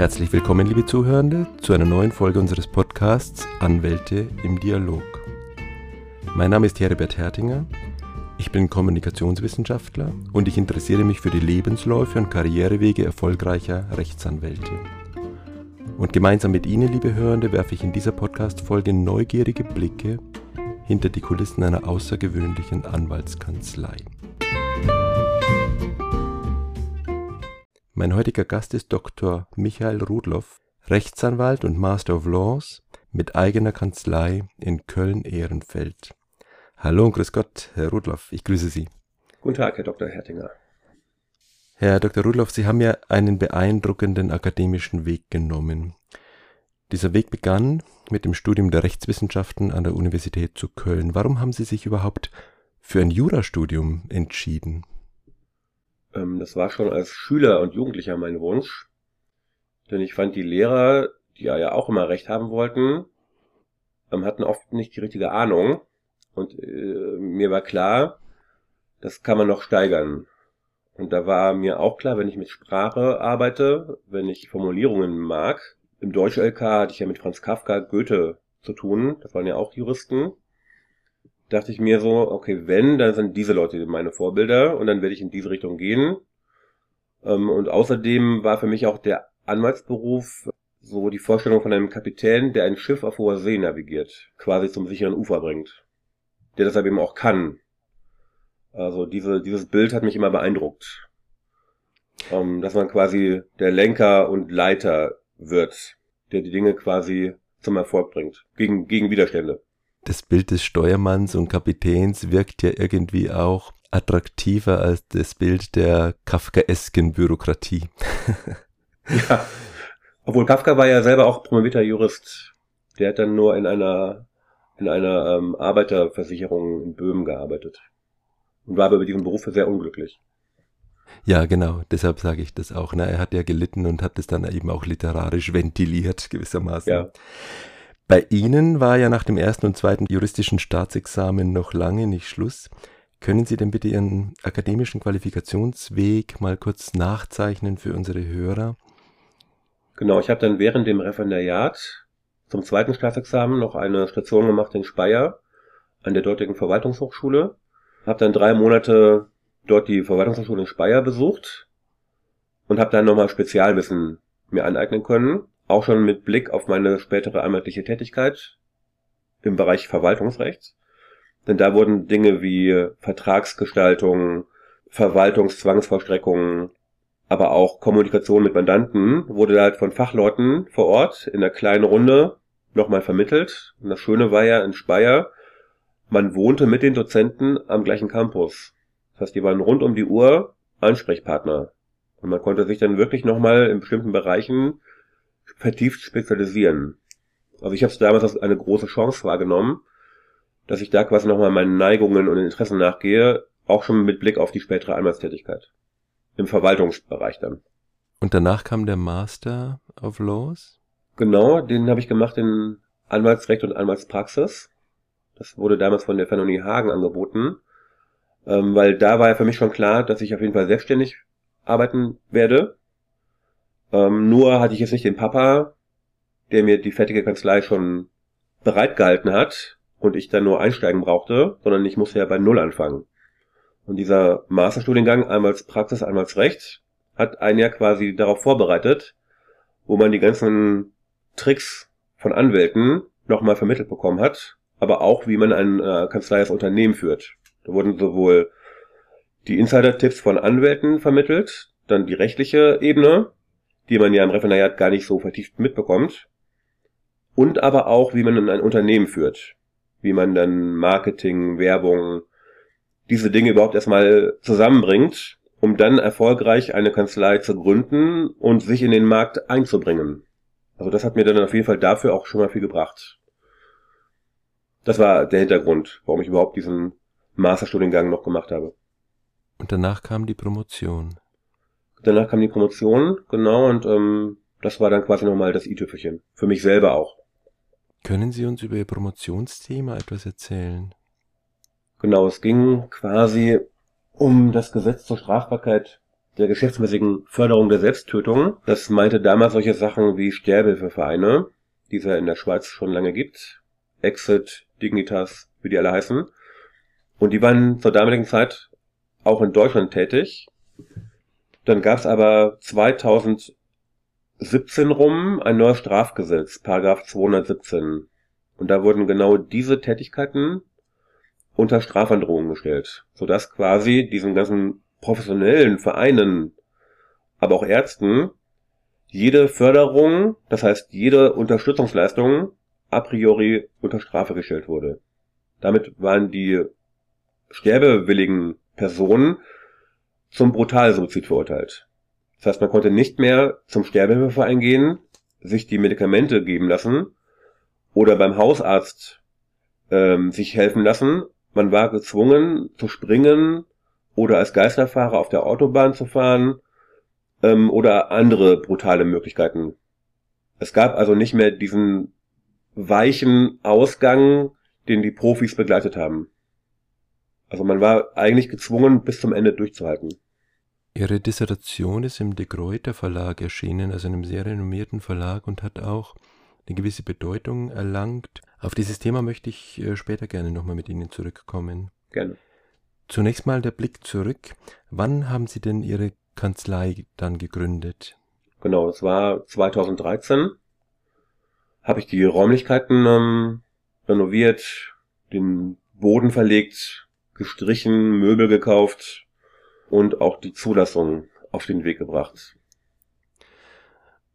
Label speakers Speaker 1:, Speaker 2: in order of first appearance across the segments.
Speaker 1: Herzlich willkommen, liebe Zuhörende, zu einer neuen Folge unseres Podcasts Anwälte im Dialog. Mein Name ist Herbert Hertinger, ich bin Kommunikationswissenschaftler und ich interessiere mich für die Lebensläufe und Karrierewege erfolgreicher Rechtsanwälte. Und gemeinsam mit Ihnen, liebe Hörende, werfe ich in dieser Podcast-Folge neugierige Blicke hinter die Kulissen einer außergewöhnlichen Anwaltskanzlei. Mein heutiger Gast ist Dr. Michael Rudloff, Rechtsanwalt und Master of Laws mit eigener Kanzlei in Köln-Ehrenfeld. Hallo und grüß Gott, Herr Rudloff, ich grüße Sie.
Speaker 2: Guten Tag, Herr Dr. Hertinger.
Speaker 1: Herr Dr. Rudloff, Sie haben ja einen beeindruckenden akademischen Weg genommen. Dieser Weg begann mit dem Studium der Rechtswissenschaften an der Universität zu Köln. Warum haben Sie sich überhaupt für ein Jurastudium entschieden?
Speaker 2: Ähm, das war schon als Schüler und Jugendlicher mein Wunsch. Denn ich fand die Lehrer, die ja auch immer recht haben wollten, ähm, hatten oft nicht die richtige Ahnung. Und äh, mir war klar, das kann man noch steigern. Und da war mir auch klar, wenn ich mit Sprache arbeite, wenn ich Formulierungen mag, im Deutsch-LK hatte ich ja mit Franz Kafka, Goethe zu tun, das waren ja auch Juristen, dachte ich mir so, okay, wenn, dann sind diese Leute meine Vorbilder und dann werde ich in diese Richtung gehen. Ähm, und außerdem war für mich auch der Anwaltsberuf so die Vorstellung von einem Kapitän, der ein Schiff auf hoher See navigiert, quasi zum sicheren Ufer bringt. Der deshalb eben auch kann. Also diese, dieses Bild hat mich immer beeindruckt. Ähm, dass man quasi der Lenker und Leiter wird, der die Dinge quasi zum Erfolg bringt, gegen, gegen Widerstände
Speaker 1: das Bild des Steuermanns und Kapitäns wirkt ja irgendwie auch attraktiver als das Bild der kafkaesken Bürokratie.
Speaker 2: ja, obwohl Kafka war ja selber auch promovierter Jurist. Der hat dann nur in einer in einer ähm, Arbeiterversicherung in Böhmen gearbeitet und war aber über diesen Beruf sehr unglücklich.
Speaker 1: Ja, genau, deshalb sage ich das auch. Ne? Er hat ja gelitten und hat es dann eben auch literarisch ventiliert, gewissermaßen. Ja. Bei Ihnen war ja nach dem ersten und zweiten juristischen Staatsexamen noch lange nicht Schluss. Können Sie denn bitte Ihren akademischen Qualifikationsweg mal kurz nachzeichnen für unsere Hörer?
Speaker 2: Genau, ich habe dann während dem Referendariat zum zweiten Staatsexamen noch eine Station gemacht in Speyer an der dortigen Verwaltungshochschule. Habe dann drei Monate dort die Verwaltungshochschule in Speyer besucht und habe dann nochmal Spezialwissen mir aneignen können auch schon mit Blick auf meine spätere anwaltliche Tätigkeit im Bereich Verwaltungsrecht. Denn da wurden Dinge wie Vertragsgestaltung, Verwaltungszwangsvollstreckungen, aber auch Kommunikation mit Mandanten wurde halt von Fachleuten vor Ort in einer kleinen Runde nochmal vermittelt. Und das Schöne war ja in Speyer, man wohnte mit den Dozenten am gleichen Campus. Das heißt, die waren rund um die Uhr Ansprechpartner. Und man konnte sich dann wirklich nochmal in bestimmten Bereichen vertieft spezialisieren. Also ich habe es damals als eine große Chance wahrgenommen, dass ich da quasi nochmal meinen Neigungen und Interessen nachgehe, auch schon mit Blick auf die spätere Anwaltstätigkeit. Im Verwaltungsbereich dann.
Speaker 1: Und danach kam der Master of Laws?
Speaker 2: Genau, den habe ich gemacht in Anwaltsrecht und Anwaltspraxis. Das wurde damals von der Fernuni Hagen angeboten, ähm, weil da war ja für mich schon klar, dass ich auf jeden Fall selbstständig arbeiten werde ähm, nur hatte ich jetzt nicht den Papa, der mir die fertige Kanzlei schon bereitgehalten hat und ich dann nur einsteigen brauchte, sondern ich musste ja bei Null anfangen. Und dieser Masterstudiengang, einmal Praxis, einmal Recht, hat einen ja quasi darauf vorbereitet, wo man die ganzen Tricks von Anwälten nochmal vermittelt bekommen hat, aber auch wie man ein äh, Kanzlei als Unternehmen führt. Da wurden sowohl die Insider-Tipps von Anwälten vermittelt, dann die rechtliche Ebene, die man ja im Referendariat gar nicht so vertieft mitbekommt. Und aber auch, wie man ein Unternehmen führt. Wie man dann Marketing, Werbung, diese Dinge überhaupt erstmal zusammenbringt, um dann erfolgreich eine Kanzlei zu gründen und sich in den Markt einzubringen. Also das hat mir dann auf jeden Fall dafür auch schon mal viel gebracht. Das war der Hintergrund, warum ich überhaupt diesen Masterstudiengang noch gemacht habe.
Speaker 1: Und danach kam die Promotion.
Speaker 2: Danach kam die Promotion, genau, und ähm, das war dann quasi nochmal das i-Tüpfelchen. Für mich selber auch.
Speaker 1: Können Sie uns über Ihr Promotionsthema etwas erzählen?
Speaker 2: Genau, es ging quasi um das Gesetz zur Strafbarkeit der geschäftsmäßigen Förderung der Selbsttötung. Das meinte damals solche Sachen wie Sterbehilfevereine, die es ja in der Schweiz schon lange gibt. Exit, Dignitas, wie die alle heißen. Und die waren zur damaligen Zeit auch in Deutschland tätig. Dann gab es aber 2017 rum ein neues Strafgesetz, Paragraph 217. Und da wurden genau diese Tätigkeiten unter Strafandrohung gestellt, sodass quasi diesen ganzen professionellen Vereinen, aber auch Ärzten, jede Förderung, das heißt jede Unterstützungsleistung a priori unter Strafe gestellt wurde. Damit waren die sterbewilligen Personen zum Brutalsuizid verurteilt. Das heißt, man konnte nicht mehr zum Sterbehilfeverein gehen, sich die Medikamente geben lassen oder beim Hausarzt ähm, sich helfen lassen. Man war gezwungen zu springen oder als Geisterfahrer auf der Autobahn zu fahren ähm, oder andere brutale Möglichkeiten. Es gab also nicht mehr diesen weichen Ausgang, den die Profis begleitet haben. Also man war eigentlich gezwungen, bis zum Ende durchzuhalten.
Speaker 1: Ihre Dissertation ist im De Gruyter Verlag erschienen, also einem sehr renommierten Verlag und hat auch eine gewisse Bedeutung erlangt. Auf dieses Thema möchte ich äh, später gerne nochmal mit Ihnen zurückkommen.
Speaker 2: Gerne.
Speaker 1: Zunächst mal der Blick zurück. Wann haben Sie denn Ihre Kanzlei dann gegründet?
Speaker 2: Genau, das war 2013. Habe ich die Räumlichkeiten ähm, renoviert, den Boden verlegt, gestrichen, Möbel gekauft und auch die Zulassung auf den Weg gebracht.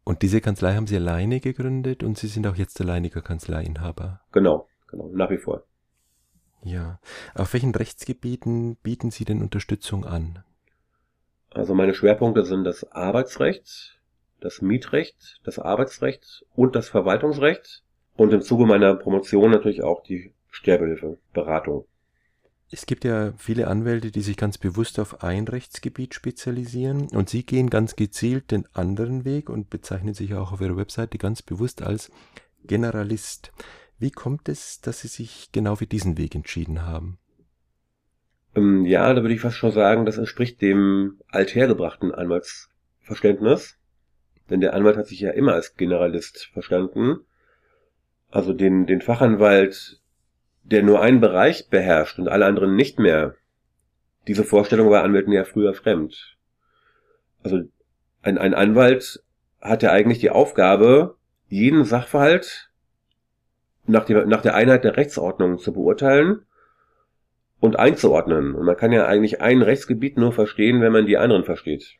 Speaker 1: Und diese Kanzlei haben Sie alleine gegründet und Sie sind auch jetzt alleiniger Kanzleiinhaber.
Speaker 2: Genau, genau, nach wie vor.
Speaker 1: Ja. Auf welchen Rechtsgebieten bieten Sie denn Unterstützung an?
Speaker 2: Also meine Schwerpunkte sind das Arbeitsrecht, das Mietrecht, das Arbeitsrecht und das Verwaltungsrecht und im Zuge meiner Promotion natürlich auch die Sterbehilfe, Beratung.
Speaker 1: Es gibt ja viele Anwälte, die sich ganz bewusst auf ein Rechtsgebiet spezialisieren und Sie gehen ganz gezielt den anderen Weg und bezeichnen sich auch auf Ihrer Webseite ganz bewusst als Generalist. Wie kommt es, dass Sie sich genau für diesen Weg entschieden haben?
Speaker 2: Ähm, ja, da würde ich fast schon sagen, das entspricht dem althergebrachten Anwaltsverständnis. Denn der Anwalt hat sich ja immer als Generalist verstanden. Also den, den Fachanwalt der nur einen Bereich beherrscht und alle anderen nicht mehr. Diese Vorstellung war Anwälten ja früher fremd. Also ein, ein Anwalt hat ja eigentlich die Aufgabe, jeden Sachverhalt nach, die, nach der Einheit der Rechtsordnung zu beurteilen und einzuordnen. Und man kann ja eigentlich ein Rechtsgebiet nur verstehen, wenn man die anderen versteht.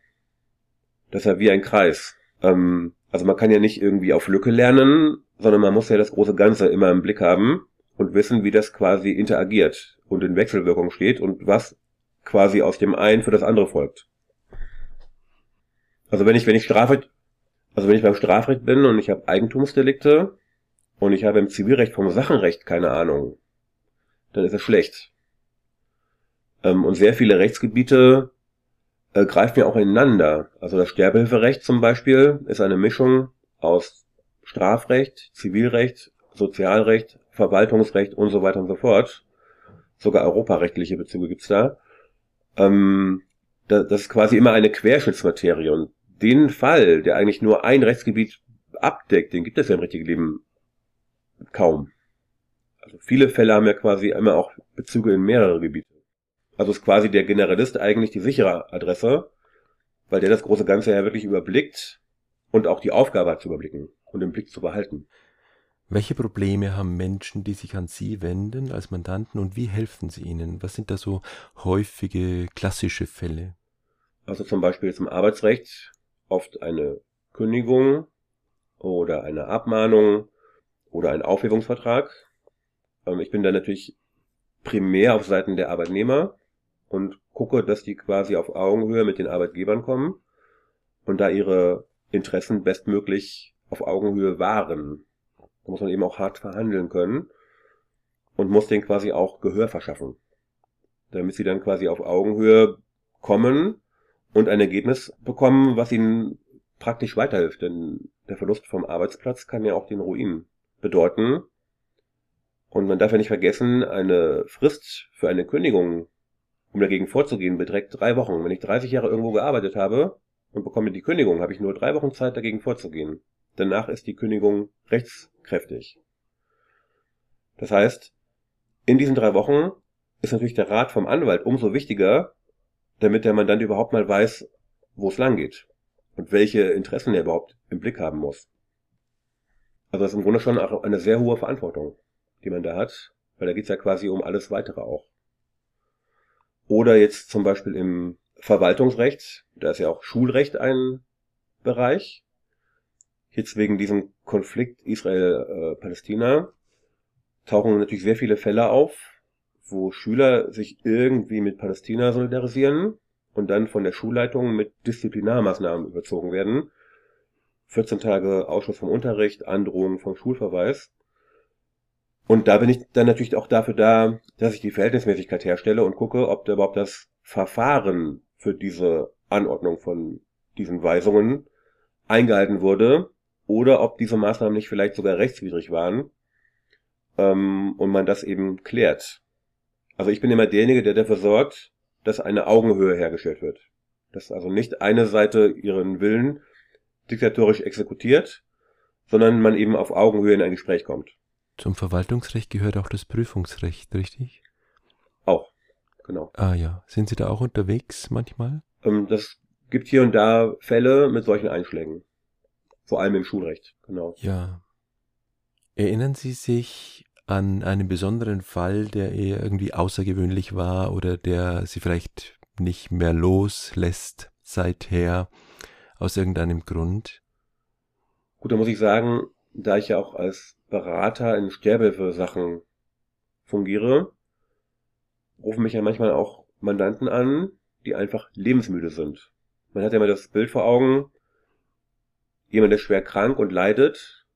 Speaker 2: Das ist ja wie ein Kreis. Ähm, also man kann ja nicht irgendwie auf Lücke lernen, sondern man muss ja das große Ganze immer im Blick haben und wissen, wie das quasi interagiert und in Wechselwirkung steht und was quasi aus dem einen für das andere folgt. Also wenn ich, wenn ich Strafrecht, also wenn ich beim Strafrecht bin und ich habe Eigentumsdelikte und ich habe im Zivilrecht vom Sachenrecht keine Ahnung, dann ist es schlecht. Ähm, und sehr viele Rechtsgebiete äh, greifen ja auch ineinander. Also das Sterbehilferecht zum Beispiel ist eine Mischung aus Strafrecht, Zivilrecht, Sozialrecht, Verwaltungsrecht und so weiter und so fort. Sogar europarechtliche Bezüge gibt's da. Ähm, das ist quasi immer eine Querschnittsmaterie. Und den Fall, der eigentlich nur ein Rechtsgebiet abdeckt, den gibt es ja im richtigen Leben kaum. Also viele Fälle haben ja quasi immer auch Bezüge in mehrere Gebiete. Also ist quasi der Generalist eigentlich die sichere Adresse, weil der das große Ganze ja wirklich überblickt und auch die Aufgabe hat zu überblicken und im Blick zu behalten.
Speaker 1: Welche Probleme haben Menschen, die sich an Sie wenden als Mandanten und wie helfen Sie ihnen? Was sind da so häufige klassische Fälle?
Speaker 2: Also zum Beispiel zum Arbeitsrecht oft eine Kündigung oder eine Abmahnung oder ein Aufhebungsvertrag. Ähm, ich bin da natürlich primär auf Seiten der Arbeitnehmer und gucke, dass die quasi auf Augenhöhe mit den Arbeitgebern kommen und da ihre Interessen bestmöglich auf Augenhöhe wahren. Da muss man eben auch hart verhandeln können und muss denen quasi auch Gehör verschaffen, damit sie dann quasi auf Augenhöhe kommen und ein Ergebnis bekommen, was ihnen praktisch weiterhilft. Denn der Verlust vom Arbeitsplatz kann ja auch den Ruin bedeuten. Und man darf ja nicht vergessen, eine Frist für eine Kündigung um dagegen vorzugehen, beträgt drei Wochen. Wenn ich 30 Jahre irgendwo gearbeitet habe und bekomme die Kündigung, habe ich nur drei Wochen Zeit, dagegen vorzugehen. Danach ist die Kündigung rechtskräftig. Das heißt, in diesen drei Wochen ist natürlich der Rat vom Anwalt umso wichtiger, damit der Mandant überhaupt mal weiß, wo es lang geht und welche Interessen er überhaupt im Blick haben muss. Also das ist im Grunde schon auch eine sehr hohe Verantwortung, die man da hat, weil da geht's ja quasi um alles weitere auch. Oder jetzt zum Beispiel im Verwaltungsrecht, da ist ja auch Schulrecht ein Bereich. Jetzt wegen diesem Konflikt Israel-Palästina tauchen natürlich sehr viele Fälle auf, wo Schüler sich irgendwie mit Palästina solidarisieren und dann von der Schulleitung mit Disziplinarmaßnahmen überzogen werden. 14 Tage Ausschuss vom Unterricht, Androhung vom Schulverweis. Und da bin ich dann natürlich auch dafür da, dass ich die Verhältnismäßigkeit herstelle und gucke, ob da überhaupt das Verfahren für diese Anordnung von diesen Weisungen eingehalten wurde oder ob diese Maßnahmen nicht vielleicht sogar rechtswidrig waren ähm, und man das eben klärt. Also ich bin immer derjenige, der dafür sorgt, dass eine Augenhöhe hergestellt wird. Dass also nicht eine Seite ihren Willen diktatorisch exekutiert, sondern man eben auf Augenhöhe in ein Gespräch kommt.
Speaker 1: Zum Verwaltungsrecht gehört auch das Prüfungsrecht, richtig?
Speaker 2: Auch, genau.
Speaker 1: Ah ja. Sind Sie da auch unterwegs manchmal?
Speaker 2: Ähm, das gibt hier und da Fälle mit solchen Einschlägen. Vor allem im Schulrecht, genau.
Speaker 1: Ja. Erinnern Sie sich an einen besonderen Fall, der eher irgendwie außergewöhnlich war oder der Sie vielleicht nicht mehr loslässt seither aus irgendeinem Grund?
Speaker 2: Gut, da muss ich sagen, da ich ja auch als Berater in Sterbehilfe-Sachen fungiere, rufen mich ja manchmal auch Mandanten an, die einfach lebensmüde sind. Man hat ja immer das Bild vor Augen, jemand ist schwer krank und leidet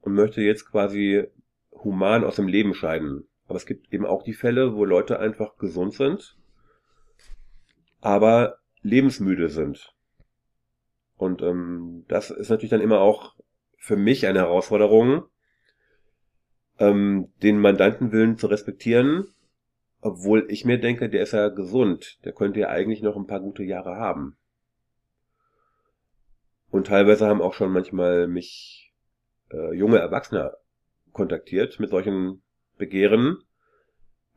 Speaker 2: und möchte jetzt quasi human aus dem Leben scheiden. Aber es gibt eben auch die Fälle, wo Leute einfach gesund sind, aber lebensmüde sind. Und ähm, das ist natürlich dann immer auch für mich eine Herausforderung, ähm, den Mandantenwillen zu respektieren, obwohl ich mir denke, der ist ja gesund, der könnte ja eigentlich noch ein paar gute Jahre haben. Und teilweise haben auch schon manchmal mich äh, junge Erwachsene kontaktiert mit solchen Begehren.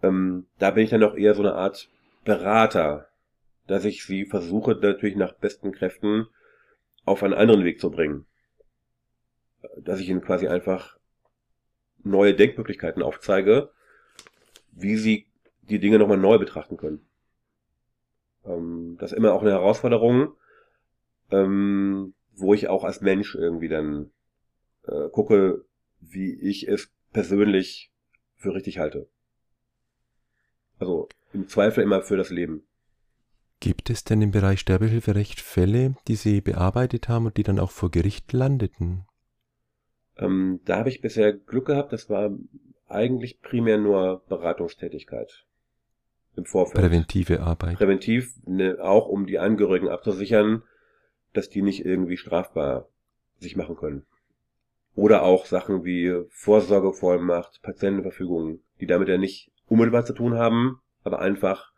Speaker 2: Ähm, da bin ich dann auch eher so eine Art Berater, dass ich sie versuche natürlich nach besten Kräften auf einen anderen Weg zu bringen. Dass ich ihnen quasi einfach neue Denkmöglichkeiten aufzeige, wie sie die Dinge nochmal neu betrachten können. Ähm, das ist immer auch eine Herausforderung, ähm, wo ich auch als Mensch irgendwie dann äh, gucke, wie ich es persönlich für richtig halte. Also im Zweifel immer für das Leben.
Speaker 1: Gibt es denn im Bereich Sterbehilferecht Fälle, die Sie bearbeitet haben und die dann auch vor Gericht landeten?
Speaker 2: Ähm, da habe ich bisher Glück gehabt, das war eigentlich primär nur Beratungstätigkeit im Vorfeld.
Speaker 1: Präventive Arbeit.
Speaker 2: Präventiv, ne, auch um die Angehörigen abzusichern, dass die nicht irgendwie strafbar sich machen können. Oder auch Sachen wie Vorsorgevollmacht, Patientenverfügungen, die damit ja nicht unmittelbar zu tun haben, aber einfach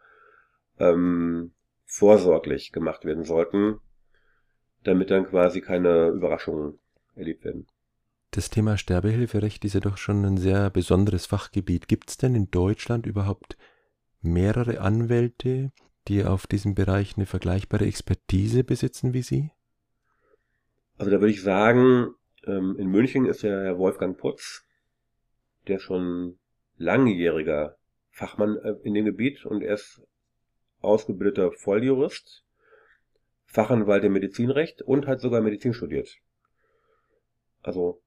Speaker 2: ähm, vorsorglich gemacht werden sollten, damit dann quasi keine Überraschungen erlebt werden.
Speaker 1: Das Thema Sterbehilferecht ist ja doch schon ein sehr besonderes Fachgebiet. Gibt es denn in Deutschland überhaupt mehrere Anwälte, die auf diesem Bereich eine vergleichbare Expertise besitzen wie Sie?
Speaker 2: Also da würde ich sagen, ähm, in München ist der Herr Wolfgang Putz, der schon langjähriger Fachmann äh, in dem Gebiet und er ist ausgebildeter Volljurist, Fachanwalt im Medizinrecht und hat sogar Medizin studiert. Also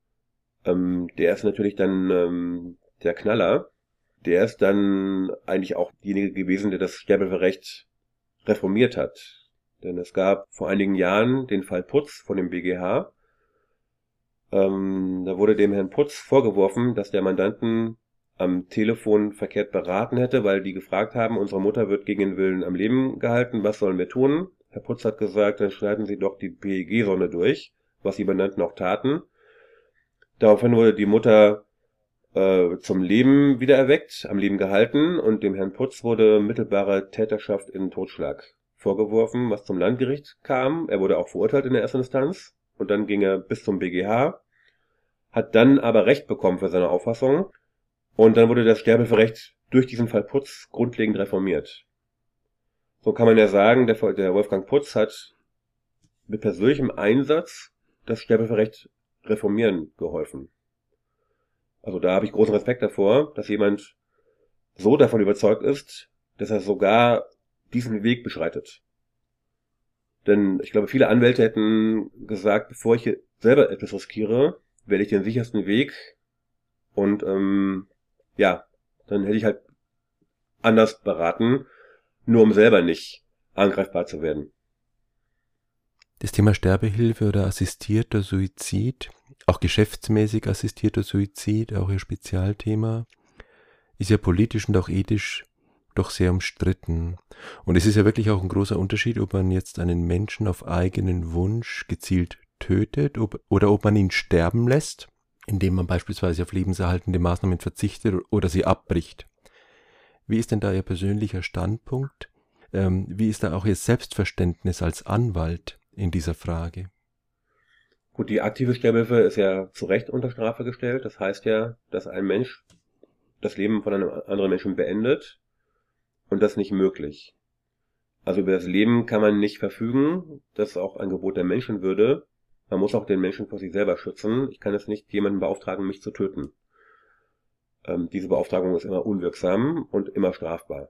Speaker 2: ähm, der ist natürlich dann ähm, der Knaller. Der ist dann eigentlich auch diejenige gewesen, der das Sterberecht reformiert hat. Denn es gab vor einigen Jahren den Fall Putz von dem BGH, ähm, da wurde dem Herrn Putz vorgeworfen, dass der Mandanten am Telefon verkehrt beraten hätte, weil die gefragt haben, unsere Mutter wird gegen den Willen am Leben gehalten, was sollen wir tun? Herr Putz hat gesagt, dann schneiden Sie doch die PEG-Sonne durch, was die Mandanten auch taten. Daraufhin wurde die Mutter äh, zum Leben wiedererweckt, am Leben gehalten und dem Herrn Putz wurde mittelbare Täterschaft in Totschlag vorgeworfen, was zum Landgericht kam. Er wurde auch verurteilt in der ersten Instanz und dann ging er bis zum BGH, hat dann aber Recht bekommen für seine Auffassung und dann wurde das Sterberecht durch diesen Fall Putz grundlegend reformiert. So kann man ja sagen, der, der Wolfgang Putz hat mit persönlichem Einsatz das Sterberecht reformieren geholfen. Also da habe ich großen Respekt davor, dass jemand so davon überzeugt ist, dass er sogar diesen Weg beschreitet. Denn ich glaube, viele Anwälte hätten gesagt, bevor ich selber etwas riskiere, wähle ich den sichersten Weg und ähm, ja, dann hätte ich halt anders beraten, nur um selber nicht angreifbar zu werden.
Speaker 1: Das Thema Sterbehilfe oder assistierter Suizid, auch geschäftsmäßig assistierter Suizid, auch ihr Spezialthema, ist ja politisch und auch ethisch doch sehr umstritten. Und es ist ja wirklich auch ein großer Unterschied, ob man jetzt einen Menschen auf eigenen Wunsch gezielt tötet ob, oder ob man ihn sterben lässt, indem man beispielsweise auf lebenserhaltende Maßnahmen verzichtet oder sie abbricht. Wie ist denn da Ihr persönlicher Standpunkt? Ähm, wie ist da auch Ihr Selbstverständnis als Anwalt in dieser Frage?
Speaker 2: Gut, die aktive Sterbehilfe ist ja zu Recht unter Strafe gestellt. Das heißt ja, dass ein Mensch das Leben von einem anderen Menschen beendet und das nicht möglich. Also über das Leben kann man nicht verfügen. Das ist auch ein Gebot der Menschenwürde. Man muss auch den Menschen vor sich selber schützen. Ich kann jetzt nicht jemanden beauftragen, mich zu töten. Ähm, diese Beauftragung ist immer unwirksam und immer strafbar.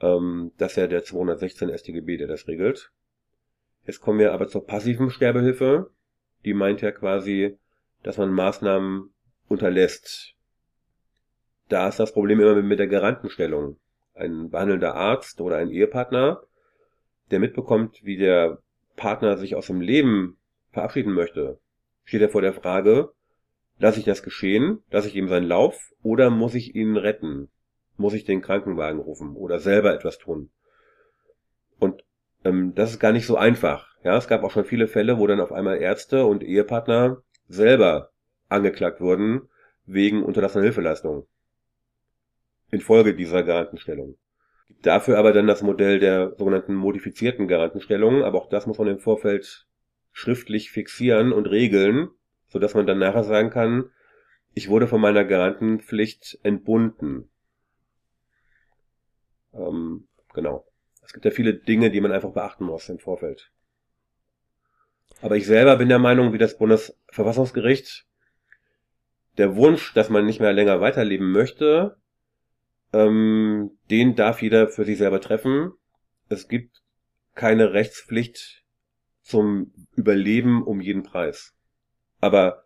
Speaker 2: Ähm, das ist ja der 216 StGB, der das regelt. Jetzt kommen wir aber zur passiven Sterbehilfe. Die meint ja quasi, dass man Maßnahmen unterlässt. Da ist das Problem immer mit der Garantenstellung. Ein behandelnder Arzt oder ein Ehepartner, der mitbekommt, wie der Partner sich aus dem Leben verabschieden möchte, steht er vor der Frage, lasse ich das geschehen, lasse ich ihm seinen Lauf oder muss ich ihn retten? Muss ich den Krankenwagen rufen oder selber etwas tun? Ähm, das ist gar nicht so einfach. Ja, es gab auch schon viele Fälle, wo dann auf einmal Ärzte und Ehepartner selber angeklagt wurden wegen unterlassener Hilfeleistung. Infolge dieser Garantenstellung. Dafür aber dann das Modell der sogenannten modifizierten Garantenstellung, aber auch das muss man im Vorfeld schriftlich fixieren und regeln, so dass man dann nachher sagen kann, ich wurde von meiner Garantenpflicht entbunden. Ähm, genau. Es gibt ja viele Dinge, die man einfach beachten muss im Vorfeld. Aber ich selber bin der Meinung, wie das Bundesverfassungsgericht, der Wunsch, dass man nicht mehr länger weiterleben möchte, ähm, den darf jeder für sich selber treffen. Es gibt keine Rechtspflicht zum Überleben um jeden Preis. Aber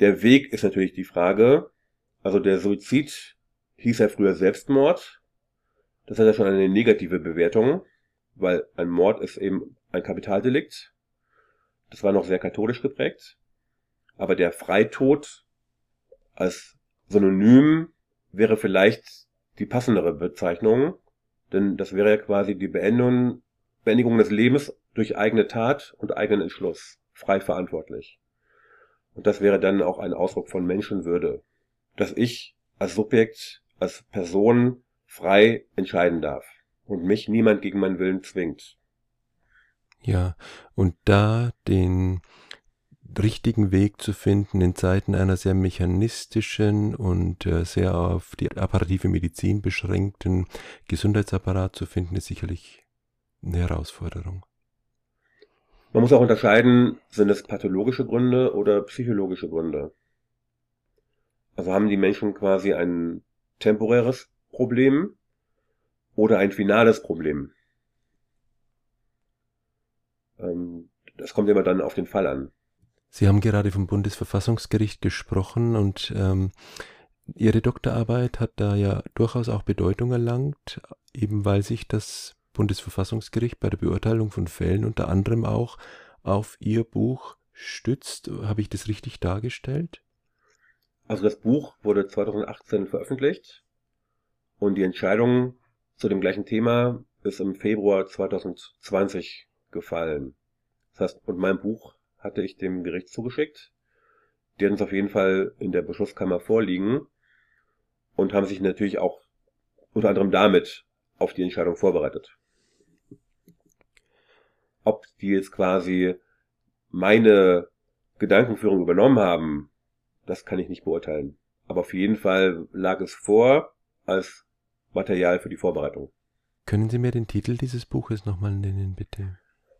Speaker 2: der Weg ist natürlich die Frage. Also der Suizid hieß ja früher Selbstmord. Das hat ja schon eine negative Bewertung, weil ein Mord ist eben ein Kapitaldelikt. Das war noch sehr katholisch geprägt. Aber der Freitod als Synonym wäre vielleicht die passendere Bezeichnung, denn das wäre ja quasi die Beendung, Beendigung des Lebens durch eigene Tat und eigenen Entschluss, frei verantwortlich. Und das wäre dann auch ein Ausdruck von Menschenwürde, dass ich als Subjekt, als Person frei entscheiden darf und mich niemand gegen meinen Willen zwingt.
Speaker 1: Ja, und da den richtigen Weg zu finden in Zeiten einer sehr mechanistischen und äh, sehr auf die apparative Medizin beschränkten Gesundheitsapparat zu finden, ist sicherlich eine Herausforderung.
Speaker 2: Man muss auch unterscheiden, sind es pathologische Gründe oder psychologische Gründe. Also haben die Menschen quasi ein temporäres Problem oder ein finales Problem. Ähm, das kommt immer dann auf den Fall an.
Speaker 1: Sie haben gerade vom Bundesverfassungsgericht gesprochen und ähm, Ihre Doktorarbeit hat da ja durchaus auch Bedeutung erlangt, eben weil sich das Bundesverfassungsgericht bei der Beurteilung von Fällen unter anderem auch auf Ihr Buch stützt. Habe ich das richtig dargestellt?
Speaker 2: Also das Buch wurde 2018 veröffentlicht und die Entscheidung zu dem gleichen Thema ist im Februar 2020 gefallen. Das heißt, und mein Buch hatte ich dem Gericht zugeschickt. die hatten es auf jeden Fall in der Beschlusskammer vorliegen und haben sich natürlich auch unter anderem damit auf die Entscheidung vorbereitet. Ob die jetzt quasi meine Gedankenführung übernommen haben, das kann ich nicht beurteilen. Aber auf jeden Fall lag es vor als Material für die Vorbereitung.
Speaker 1: Können Sie mir den Titel dieses Buches nochmal nennen, bitte?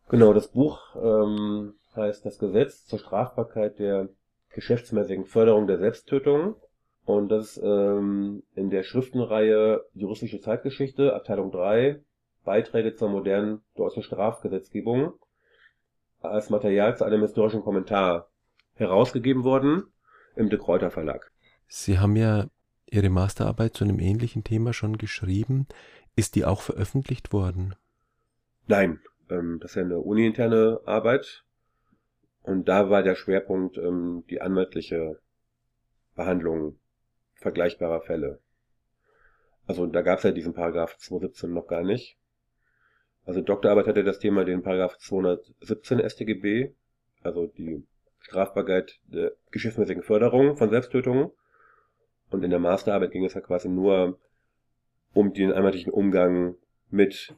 Speaker 2: Genau, das Buch ähm, heißt Das Gesetz zur Strafbarkeit der geschäftsmäßigen Förderung der Selbsttötung. Und das ist ähm, in der Schriftenreihe Juristische Zeitgeschichte, Abteilung 3, Beiträge zur modernen deutschen Strafgesetzgebung als Material zu einem historischen Kommentar herausgegeben worden im De Kräuter Verlag.
Speaker 1: Sie haben ja Ihre Masterarbeit zu einem ähnlichen Thema schon geschrieben. Ist die auch veröffentlicht worden?
Speaker 2: Nein, ähm, das ist ja eine uniinterne Arbeit. Und da war der Schwerpunkt ähm, die anwaltliche Behandlung vergleichbarer Fälle. Also da gab es ja diesen Paragraph 217 noch gar nicht. Also Doktorarbeit hatte das Thema den Paragraph 217 StGB, also die Strafbarkeit der geschäftsmäßigen Förderung von Selbsttötungen. Und in der Masterarbeit ging es ja quasi nur um den einheitlichen Umgang mit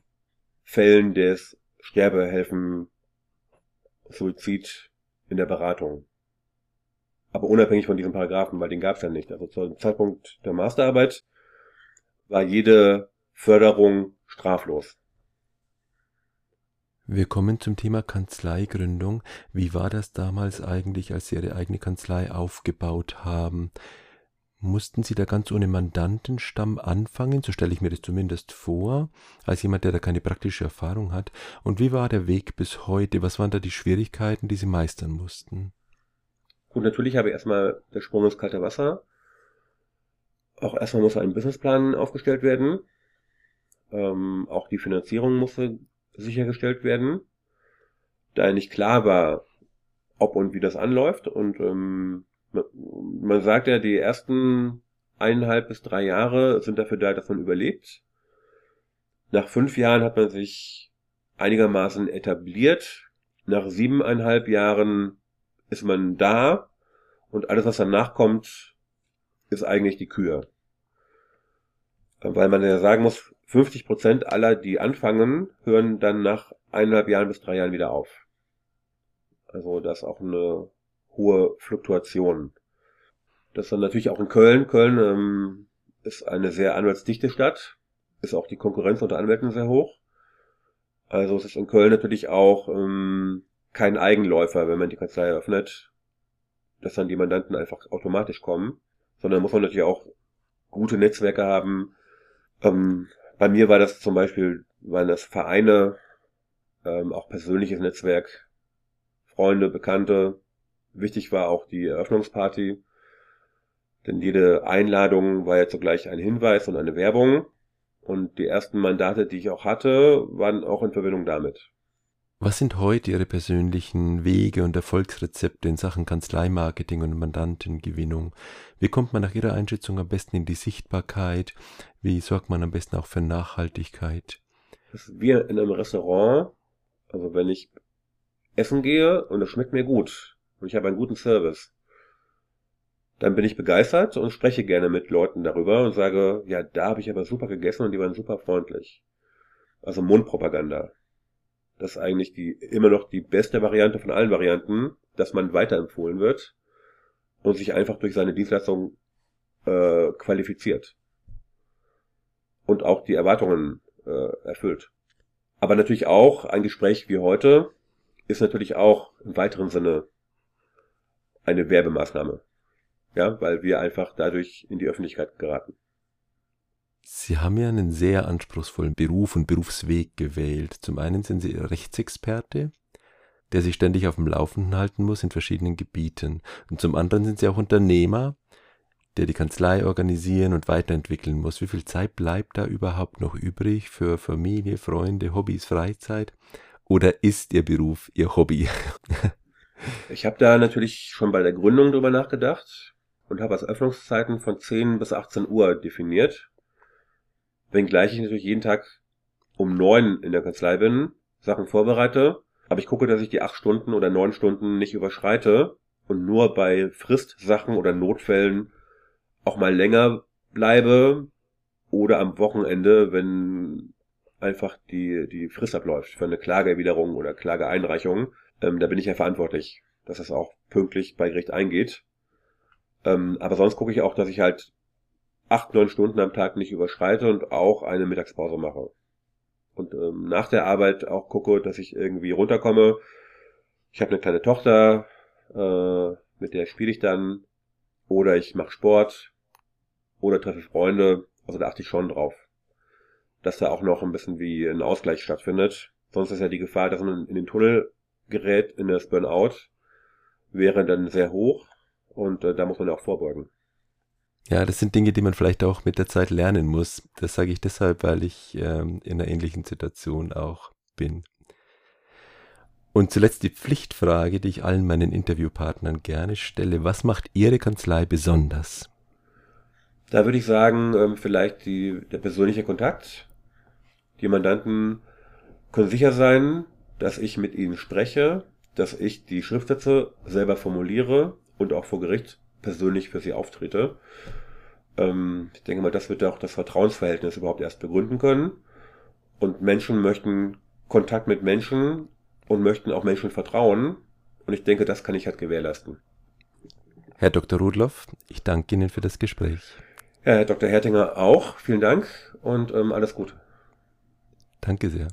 Speaker 2: Fällen des Sterbehelfen, Suizid in der Beratung. Aber unabhängig von diesen Paragraphen, weil den gab es ja nicht. Also zum Zeitpunkt der Masterarbeit war jede Förderung straflos.
Speaker 1: Wir kommen zum Thema Kanzleigründung. Wie war das damals eigentlich, als Sie Ihre eigene Kanzlei aufgebaut haben? Mussten Sie da ganz ohne Mandantenstamm anfangen? So stelle ich mir das zumindest vor, als jemand, der da keine praktische Erfahrung hat. Und wie war der Weg bis heute? Was waren da die Schwierigkeiten, die Sie meistern mussten?
Speaker 2: Gut, natürlich habe ich erstmal der Sprung ins kalte Wasser. Auch erstmal muss ein Businessplan aufgestellt werden. Ähm, auch die Finanzierung musste sichergestellt werden. Da nicht klar war, ob und wie das anläuft und ähm, man sagt ja, die ersten eineinhalb bis drei Jahre sind dafür da, dass man überlebt. Nach fünf Jahren hat man sich einigermaßen etabliert. Nach siebeneinhalb Jahren ist man da und alles, was danach kommt, ist eigentlich die Kür. Weil man ja sagen muss, 50 Prozent aller, die anfangen, hören dann nach eineinhalb Jahren bis drei Jahren wieder auf. Also das ist auch eine hohe Fluktuation. Das dann natürlich auch in Köln. Köln ähm, ist eine sehr anwaltsdichte Stadt, ist auch die Konkurrenz unter Anwälten sehr hoch. Also es ist in Köln natürlich auch ähm, kein Eigenläufer, wenn man die Kanzlei eröffnet, dass dann die Mandanten einfach automatisch kommen, sondern muss man natürlich auch gute Netzwerke haben. Ähm, bei mir war das zum Beispiel, waren das Vereine, ähm, auch persönliches Netzwerk, Freunde, Bekannte, Wichtig war auch die Eröffnungsparty, denn jede Einladung war ja zugleich ein Hinweis und eine Werbung. Und die ersten Mandate, die ich auch hatte, waren auch in Verbindung damit.
Speaker 1: Was sind heute Ihre persönlichen Wege und Erfolgsrezepte in Sachen Kanzleimarketing und Mandantengewinnung? Wie kommt man nach Ihrer Einschätzung am besten in die Sichtbarkeit? Wie sorgt man am besten auch für Nachhaltigkeit?
Speaker 2: Das ist wie in einem Restaurant. Also wenn ich essen gehe und es schmeckt mir gut, und ich habe einen guten Service, dann bin ich begeistert und spreche gerne mit Leuten darüber und sage, ja, da habe ich aber super gegessen und die waren super freundlich. Also Mundpropaganda. Das ist eigentlich die immer noch die beste Variante von allen Varianten, dass man weiterempfohlen wird und sich einfach durch seine Dienstleistung äh, qualifiziert und auch die Erwartungen äh, erfüllt. Aber natürlich auch ein Gespräch wie heute ist natürlich auch im weiteren Sinne eine Werbemaßnahme. Ja, weil wir einfach dadurch in die Öffentlichkeit geraten.
Speaker 1: Sie haben ja einen sehr anspruchsvollen Beruf und Berufsweg gewählt. Zum einen sind Sie Rechtsexperte, der sich ständig auf dem Laufenden halten muss in verschiedenen Gebieten. Und zum anderen sind Sie auch Unternehmer, der die Kanzlei organisieren und weiterentwickeln muss. Wie viel Zeit bleibt da überhaupt noch übrig für Familie, Freunde, Hobbys, Freizeit? Oder ist Ihr Beruf Ihr Hobby?
Speaker 2: Ich habe da natürlich schon bei der Gründung drüber nachgedacht und habe als Öffnungszeiten von 10 bis 18 Uhr definiert. Wenngleich ich natürlich jeden Tag um 9 in der Kanzlei bin, Sachen vorbereite, aber ich gucke, dass ich die 8 Stunden oder 9 Stunden nicht überschreite und nur bei Fristsachen oder Notfällen auch mal länger bleibe oder am Wochenende, wenn einfach die, die Frist abläuft für eine Klageerwiderung oder Klageeinreichung. Ähm, da bin ich ja verantwortlich, dass das auch pünktlich bei Gericht eingeht. Ähm, aber sonst gucke ich auch, dass ich halt acht, neun Stunden am Tag nicht überschreite und auch eine Mittagspause mache. Und ähm, nach der Arbeit auch gucke, dass ich irgendwie runterkomme. Ich habe eine kleine Tochter, äh, mit der spiele ich dann. Oder ich mache Sport. Oder treffe Freunde. Also da achte ich schon drauf. Dass da auch noch ein bisschen wie ein Ausgleich stattfindet. Sonst ist ja die Gefahr, dass man in den Tunnel gerät, in das Burnout, wäre dann sehr hoch. Und äh, da muss man auch vorbeugen.
Speaker 1: Ja, das sind Dinge, die man vielleicht auch mit der Zeit lernen muss. Das sage ich deshalb, weil ich ähm, in einer ähnlichen Situation auch bin. Und zuletzt die Pflichtfrage, die ich allen meinen Interviewpartnern gerne stelle. Was macht Ihre Kanzlei besonders?
Speaker 2: Da würde ich sagen, ähm, vielleicht die, der persönliche Kontakt. Die Mandanten können sicher sein, dass ich mit ihnen spreche, dass ich die Schriftsätze selber formuliere und auch vor Gericht persönlich für sie auftrete. Ähm, ich denke mal, das wird auch das Vertrauensverhältnis überhaupt erst begründen können. Und Menschen möchten Kontakt mit Menschen und möchten auch Menschen vertrauen. Und ich denke, das kann ich halt gewährleisten.
Speaker 1: Herr Dr. Rudloff, ich danke Ihnen für das Gespräch.
Speaker 2: Ja, Herr Dr. Hertinger auch. Vielen Dank und ähm, alles Gute.
Speaker 1: Danke sehr.